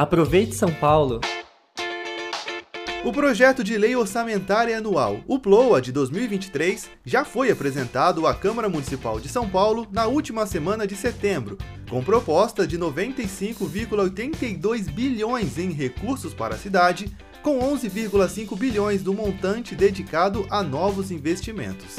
Aproveite São Paulo! O projeto de lei orçamentária anual, o PLOA de 2023, já foi apresentado à Câmara Municipal de São Paulo na última semana de setembro, com proposta de 95,82 bilhões em recursos para a cidade, com 11,5 bilhões do montante dedicado a novos investimentos.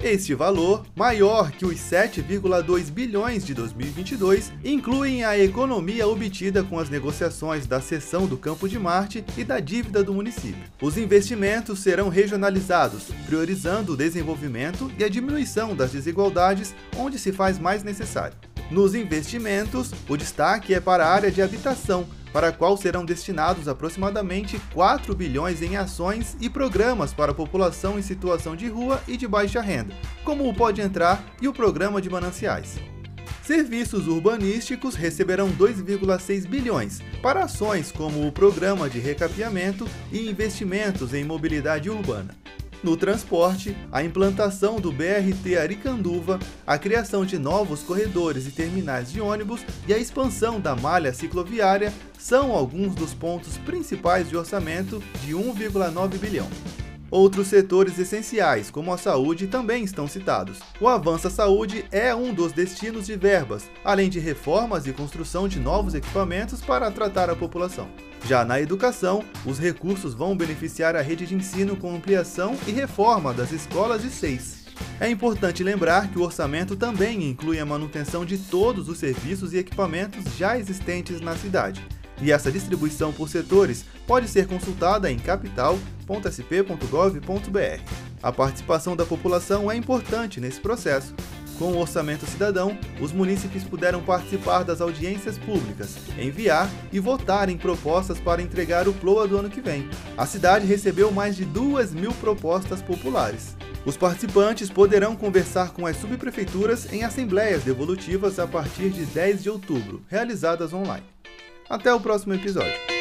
Este valor, maior que os 7,2 bilhões de 2022, incluem a economia obtida com as negociações da cessão do Campo de Marte e da dívida do município. Os investimentos serão regionalizados, priorizando o desenvolvimento e a diminuição das desigualdades onde se faz mais necessário. Nos investimentos, o destaque é para a área de habitação, para a qual serão destinados aproximadamente 4 bilhões em ações e programas para a população em situação de rua e de baixa renda, como o Pode Entrar e o Programa de Mananciais. Serviços urbanísticos receberão 2,6 bilhões para ações como o Programa de Recapeamento e investimentos em mobilidade urbana. No transporte, a implantação do BRT Aricanduva, a criação de novos corredores e terminais de ônibus e a expansão da malha cicloviária são alguns dos pontos principais de orçamento de 1,9 bilhão. Outros setores essenciais, como a saúde, também estão citados. O Avança Saúde é um dos destinos de verbas, além de reformas e construção de novos equipamentos para tratar a população. Já na educação, os recursos vão beneficiar a rede de ensino com ampliação e reforma das escolas de seis. É importante lembrar que o orçamento também inclui a manutenção de todos os serviços e equipamentos já existentes na cidade e essa distribuição por setores pode ser consultada em capital.sp.gov.br. A participação da população é importante nesse processo. Com o Orçamento Cidadão, os munícipes puderam participar das audiências públicas, enviar e votar em propostas para entregar o PLOA do ano que vem. A cidade recebeu mais de 2 mil propostas populares. Os participantes poderão conversar com as subprefeituras em assembleias devolutivas a partir de 10 de outubro, realizadas online. Até o próximo episódio.